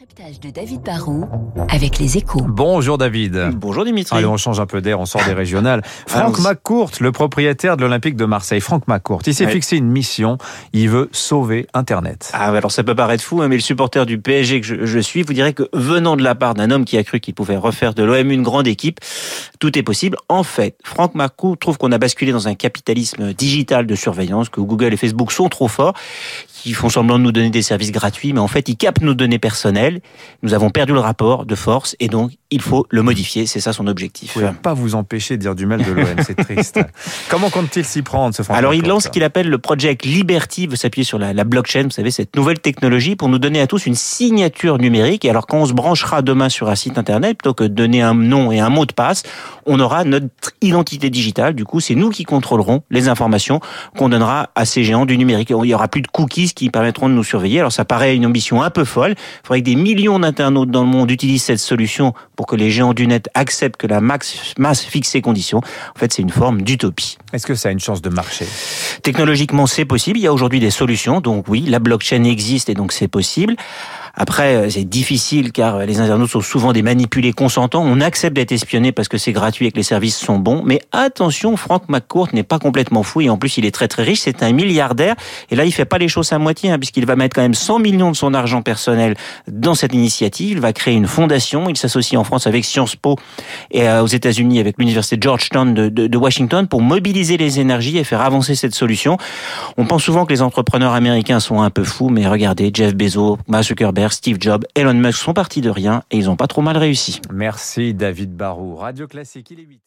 décryptage de David Barrault avec les échos. Bonjour David. Bonjour Dimitri. Allez, on change un peu d'air, on sort des régionales. Franck. McCourt, le propriétaire de l'Olympique de Marseille. Franck McCourt, il s'est Ouais. fixé une mission. Il veut sauver Internet. Ah, alors ça peut paraître fou, hein, mais le supporter du PSG que je, je suis vous dirait que venant de la part d'un homme qui a cru qu'il pouvait refaire de l'OM une grande équipe, tout est possible. En fait, Franck Marcoux trouve qu'on a basculé dans un capitalisme digital de surveillance, que Google et Facebook sont trop forts, qui font semblant de nous donner des services gratuits, mais en fait, ils captent nos données personnelles. Nous avons perdu le rapport de force et donc il faut le modifier. C'est ça son objectif. Vous pouvez pas vous empêcher de dire du mal de l'OM, c'est triste. Comment compte-t-il s'y prendre, ce Alors il lance ce qu'il appelle le Project Liberty, veut s'appuyer sur la, la blockchain, vous savez, cette nouvelle technologie pour nous donner à tous une signature numérique. Et alors quand on se branchera demain sur un site internet, plutôt que de donner un nom et un mot de passe, on aura notre identité digitale. Du coup, c'est nous qui contrôlerons les informations qu'on donnera à ces géants du numérique. Il y aura plus de cookies qui permettront de nous surveiller. Alors ça paraît une ambition un peu folle. Il faudrait que des millions d'internautes dans le monde utilisent cette solution pour que les géants du net acceptent que la max, masse fixe ces conditions. En fait, c'est une forme d'utopie. Est-ce que ça a une chance de marcher? Technologiquement, c'est possible. Il y a aujourd'hui des solutions. Donc oui, la blockchain existe et donc c'est possible. Après, euh, c'est difficile car les internautes sont souvent des manipulés consentants. On accepte d'être espionné parce que c'est gratuit et que les services sont bons. Mais attention, Frank McCourt n'est pas complètement fou et en plus, il est très très riche. C'est un milliardaire. Et là, il fait pas les choses à moitié hein, puisqu'il va mettre quand même 100 millions de son argent personnel dans cette initiative. Il va créer une fondation. Il s'associe en France avec Sciences Po et euh, aux États-Unis avec l'université Georgetown de, de, de Washington pour mobiliser les énergies et faire avancer cette solution. On pense souvent que les entrepreneurs américains sont un peu fous, mais regardez, Jeff Bezos, Mark Zuckerberg, Steve Jobs, Elon Musk sont partis de rien et ils ont pas trop mal réussi. Merci David Barou. Radio Classique, il est 8.